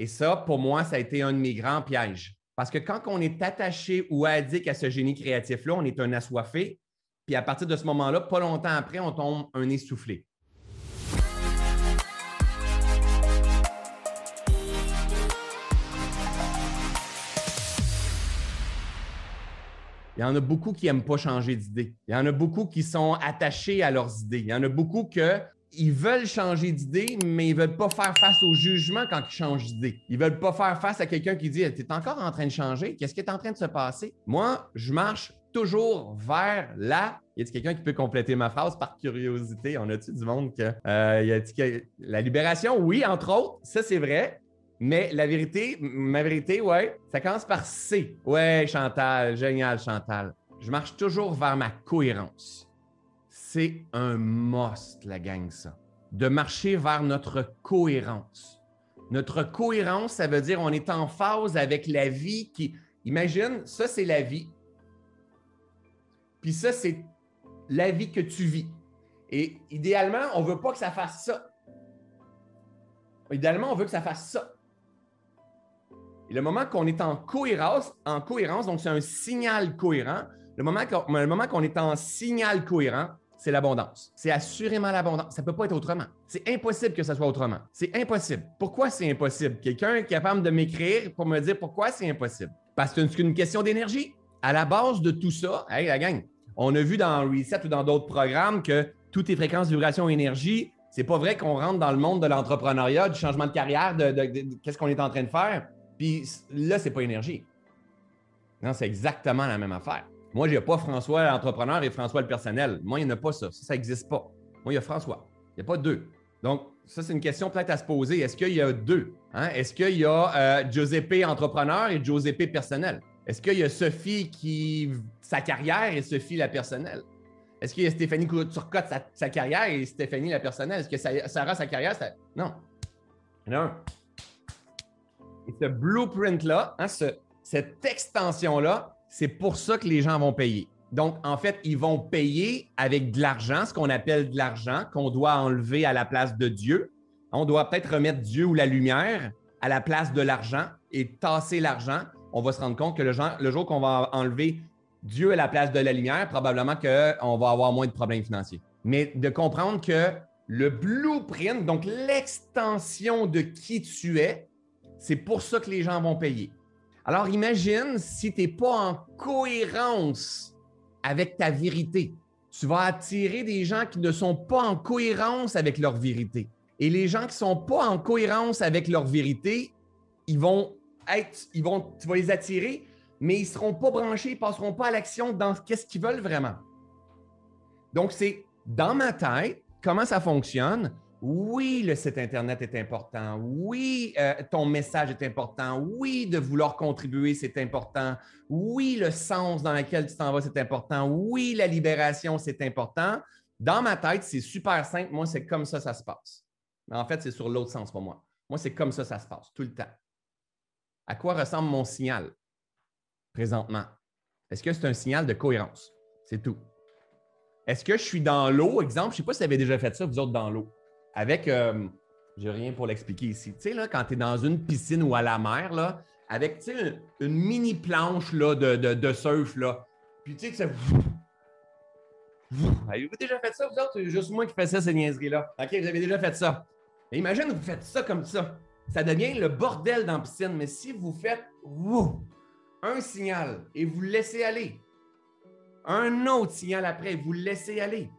Et ça, pour moi, ça a été un de mes grands pièges. Parce que quand on est attaché ou addict à ce génie créatif-là, on est un assoiffé. Puis à partir de ce moment-là, pas longtemps après, on tombe un essoufflé. Il y en a beaucoup qui n'aiment pas changer d'idée. Il y en a beaucoup qui sont attachés à leurs idées. Il y en a beaucoup que ils veulent changer d'idée, mais ils ne veulent pas faire face au jugement quand ils changent d'idée. Ils ne veulent pas faire face à quelqu'un qui dit Tu es encore en train de changer Qu'est-ce qui est en train de se passer? Moi, je marche toujours vers là. Y a-t-il quelqu'un qui peut compléter ma phrase par curiosité? On a-tu du monde que, euh, y a la libération? Oui, entre autres, ça c'est vrai. Mais la vérité, ma vérité, ouais, ça commence par C. Ouais, Chantal, génial, Chantal. Je marche toujours vers ma cohérence. C'est un must, la gang, ça. De marcher vers notre cohérence. Notre cohérence, ça veut dire on est en phase avec la vie qui. Imagine, ça, c'est la vie. Puis ça, c'est la vie que tu vis. Et idéalement, on ne veut pas que ça fasse ça. Idéalement, on veut que ça fasse ça. Et le moment qu'on est en cohérence, en cohérence, donc c'est un signal cohérent, le moment qu'on est en signal cohérent, c'est l'abondance. C'est assurément l'abondance. Ça ne peut pas être autrement. C'est impossible que ça soit autrement. C'est impossible. Pourquoi c'est impossible? Quelqu'un est capable de m'écrire pour me dire pourquoi c'est impossible? Parce que c'est une question d'énergie. À la base de tout ça, hey, la gang, on a vu dans Reset ou dans d'autres programmes que toutes les fréquences, vibrations, énergie, c'est pas vrai qu'on rentre dans le monde de l'entrepreneuriat, du changement de carrière, de qu'est-ce qu'on est en train de faire? Puis là, c'est pas énergie. Non, c'est exactement la même affaire. Moi, j'ai pas François l'entrepreneur et François le personnel. Moi, il n'y en a pas ça. Ça n'existe pas. Moi, il y a François. Il n'y a pas deux. Donc, ça, c'est une question peut-être à se poser. Est-ce qu'il y a deux? Hein? Est-ce qu'il y a euh, Giuseppe entrepreneur et Giuseppe personnel? Est-ce qu'il y a Sophie qui sa carrière et Sophie la personnelle? Est-ce qu'il y a Stéphanie Turcotte sa, sa carrière et Stéphanie la personnelle? Est-ce que Sarah sa carrière? Ça... Non. Non. Et ce blueprint-là, hein, cette extension-là, c'est pour ça que les gens vont payer. Donc, en fait, ils vont payer avec de l'argent, ce qu'on appelle de l'argent, qu'on doit enlever à la place de Dieu. On doit peut-être remettre Dieu ou la lumière à la place de l'argent et tasser l'argent. On va se rendre compte que le, jour qu'on va enlever Dieu à la place de la lumière, probablement qu'on va avoir moins de problèmes financiers. Mais de comprendre que le blueprint, donc l'extension de qui tu es, c'est pour ça que les gens vont payer. Alors imagine si tu n'es pas en cohérence avec ta vérité. Tu vas attirer des gens qui ne sont pas en cohérence avec leur vérité. Et les gens qui ne sont pas en cohérence avec leur vérité, ils vont être, ils vont, tu vas les attirer, mais ils ne seront pas branchés, ils ne passeront pas à l'action dans ce qu'ils veulent vraiment. Donc, c'est dans ma tête, comment ça fonctionne? Oui, le site Internet est important. Oui, euh, ton message est important. Oui, de vouloir contribuer, c'est important. Oui, le sens dans lequel tu t'en vas, c'est important. Oui, la libération, c'est important. Dans ma tête, c'est super simple. Moi, c'est comme ça, ça se passe. Mais en fait, c'est sur l'autre sens pour moi. Moi, c'est comme ça, ça se passe, tout le temps. À quoi ressemble mon signal présentement? Est-ce que c'est un signal de cohérence? C'est tout. Est-ce que je suis dans l'eau, exemple? Je ne sais pas si vous avez déjà fait ça, vous autres, dans l'eau avec, euh, j'ai rien pour l'expliquer ici. Tu sais, là, quand tu es dans une piscine ou à la mer, là, avec, une, mini planche là, de, de, surf, là. Puis, tu sais, ça. Avez-vous déjà fait ça, vous autres? C'est juste moi qui fais ça, ces niaiseries-là. OK, vous avez déjà fait ça. Mais imagine, vous faites ça comme ça. Ça devient le bordel dans la piscine. Mais si vous faites un signal et vous laissez aller, un autre signal après, vous laissez aller,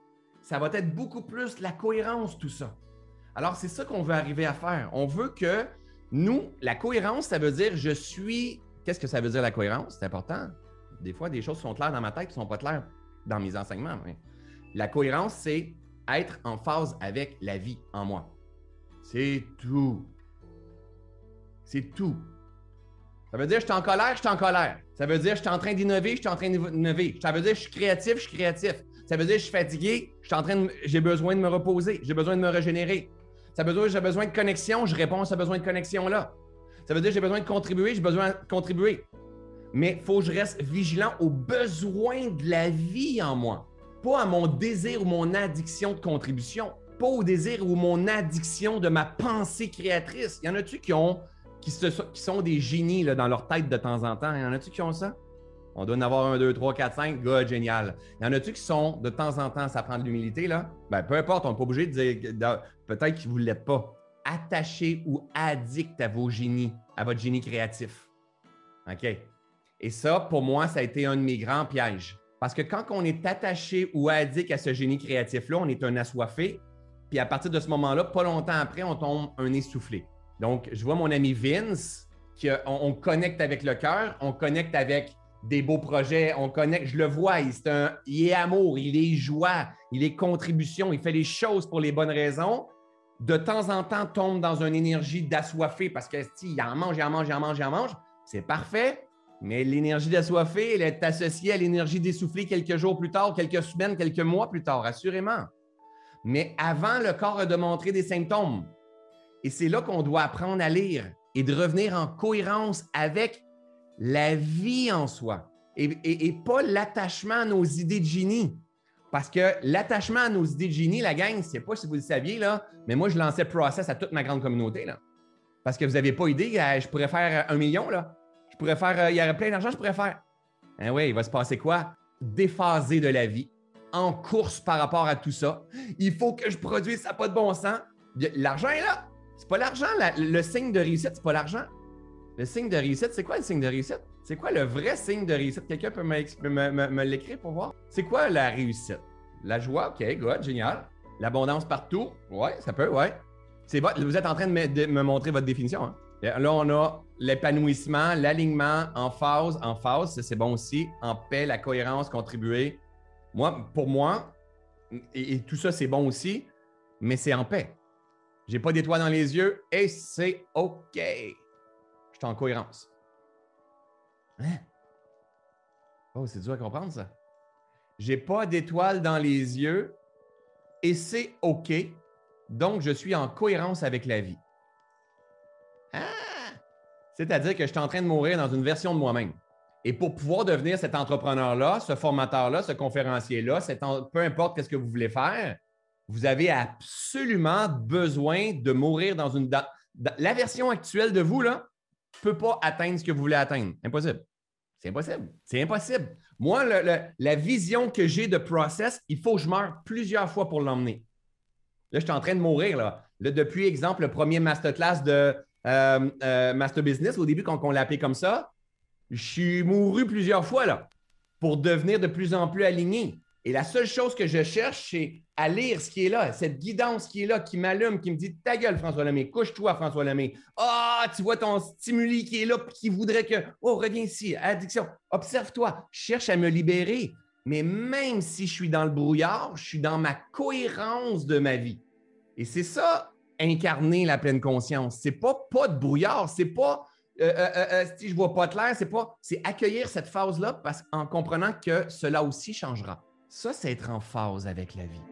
ça va être beaucoup plus la cohérence, tout ça. Alors, c'est ça qu'on veut arriver à faire. On veut que nous, la cohérence, ça veut dire je suis. Qu'est-ce que ça veut dire la cohérence? C'est important. Des fois, des choses sont claires dans ma tête qui ne sont pas claires dans mes enseignements. La cohérence, c'est être en phase avec la vie en moi. C'est tout. C'est tout. Ça veut dire je suis en colère, je suis en colère. Ça veut dire je suis en train d'innover, je suis en train d'innover. Ça veut dire je suis créatif, je suis créatif. Ça veut dire je suis fatigué, je suis train j'ai besoin de me reposer, j'ai besoin de me régénérer. Ça veut dire que j'ai besoin de connexion, je réponds à ce besoin de connexion-là. Ça veut dire que j'ai besoin de contribuer, j'ai besoin de contribuer. Mais il faut que je reste vigilant aux besoins de la vie en moi, pas à mon désir ou mon addiction de contribution, pas au désir ou mon addiction de ma pensée créatrice. Y en a-tu qui ont qui, sont des génies dans leur tête de temps en temps? Y en a-tu qui ont ça? On doit en avoir un, deux, trois, quatre, cinq. Good, génial. Il y en a-tu qui sont, de temps en temps, ça prend de l'humilité, là? Ben, peu importe, on n'est pas obligé de dire, peut-être que vous ne l'êtes pas. Attaché ou addict à vos génies, à votre génie créatif. OK? Et ça, pour moi, ça a été un de mes grands pièges. Parce que quand on est attaché ou addict à ce génie créatif-là, on est un assoiffé. Puis à partir de ce moment-là, pas longtemps après, on tombe un essoufflé. Donc, je vois mon ami Vince, qui, on, connecte avec le cœur, on connecte avec des beaux projets, on connecte, je le vois, il, est, un, il est amour, il est joie, il est contribution, il fait les choses pour les bonnes raisons. De temps en temps, tombe dans une énergie d'assoiffé parce que il en mange, il en mange, il en mange, il en mange. C'est parfait, mais l'énergie d'assoiffé, elle est associée à l'énergie d'essoufflé quelques jours plus tard, quelques semaines, quelques mois plus tard, assurément. Mais avant, le corps a de montrer des symptômes. Et c'est là qu'on doit apprendre à lire et de revenir en cohérence avec la vie en soi et, pas l'attachement à nos idées de génie. Parce que l'attachement à nos idées de génie, la gang, c'est pas si vous le saviez, là, mais moi, je lançais Process à toute ma grande communauté. Là. Parce que vous n'avez pas idée, euh, je pourrais faire un million, là. Je pourrais faire, euh, il y aurait plein d'argent, je pourrais faire. Ah oui, il va se passer quoi? Déphasé de la vie, en course par rapport à tout ça. Il faut que je produise, ça pas de bon sens. L'argent est là. C'est pas l'argent. Le signe de réussite, c'est pas l'argent. Le signe de réussite, c'est quoi le signe de réussite? C'est quoi le vrai signe de réussite? Quelqu'un peut me, l'écrire pour voir? C'est quoi la réussite? La joie, OK, good, génial. L'abondance partout? Ouais, ça peut, ouais. C'est vous êtes en train de me, montrer votre définition. Hein? Là, on a l'épanouissement, l'alignement en phase, en phase, c'est bon aussi, en paix, la cohérence, contribuer. Moi, pour moi, et, tout ça, c'est bon aussi, mais c'est en paix. J'ai pas d'étoiles dans les yeux et c'est OK en cohérence. Hein? Oh, c'est dur à comprendre, ça. J'ai pas d'étoile dans les yeux et c'est OK. Donc, je suis en cohérence avec la vie. Ah! C'est-à-dire que je suis en train de mourir dans une version de moi-même. Et pour pouvoir devenir cet entrepreneur-là, ce formateur-là, ce conférencier-là, peu importe ce que vous voulez faire, vous avez absolument besoin de mourir dans une... la version actuelle de vous, là, peut pas atteindre ce que vous voulez atteindre. Impossible. C'est impossible. C'est impossible. Moi, la vision que j'ai de process, il faut que je meure plusieurs fois pour l'emmener. Là, je suis en train de mourir. Là. depuis, exemple, le premier masterclass de euh, euh, Master Business, au début, quand on l'a appelé comme ça, je suis mouru plusieurs fois là, pour devenir de plus en plus aligné. Et la seule chose que je cherche, c'est à lire ce qui est là, cette guidance qui est là, qui m'allume, qui me dit Ta gueule, François Lemay, couche-toi, François Lemay. Ah, tu vois ton stimuli qui est là, qui voudrait que Oh, reviens ici, addiction. Observe-toi, cherche à me libérer. Mais même si je suis dans le brouillard, je suis dans ma cohérence de ma vie. Et c'est ça, incarner la pleine conscience. C'est pas pas de brouillard, c'est pas euh, euh, euh, si je vois pas clair, c'est pas, c'est accueillir cette phase-là parce en comprenant que cela aussi changera. Ça, c'est être en phase avec la vie.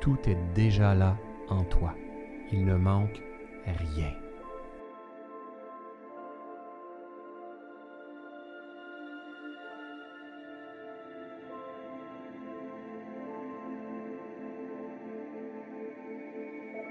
Tout est déjà là en toi. Il ne manque rien.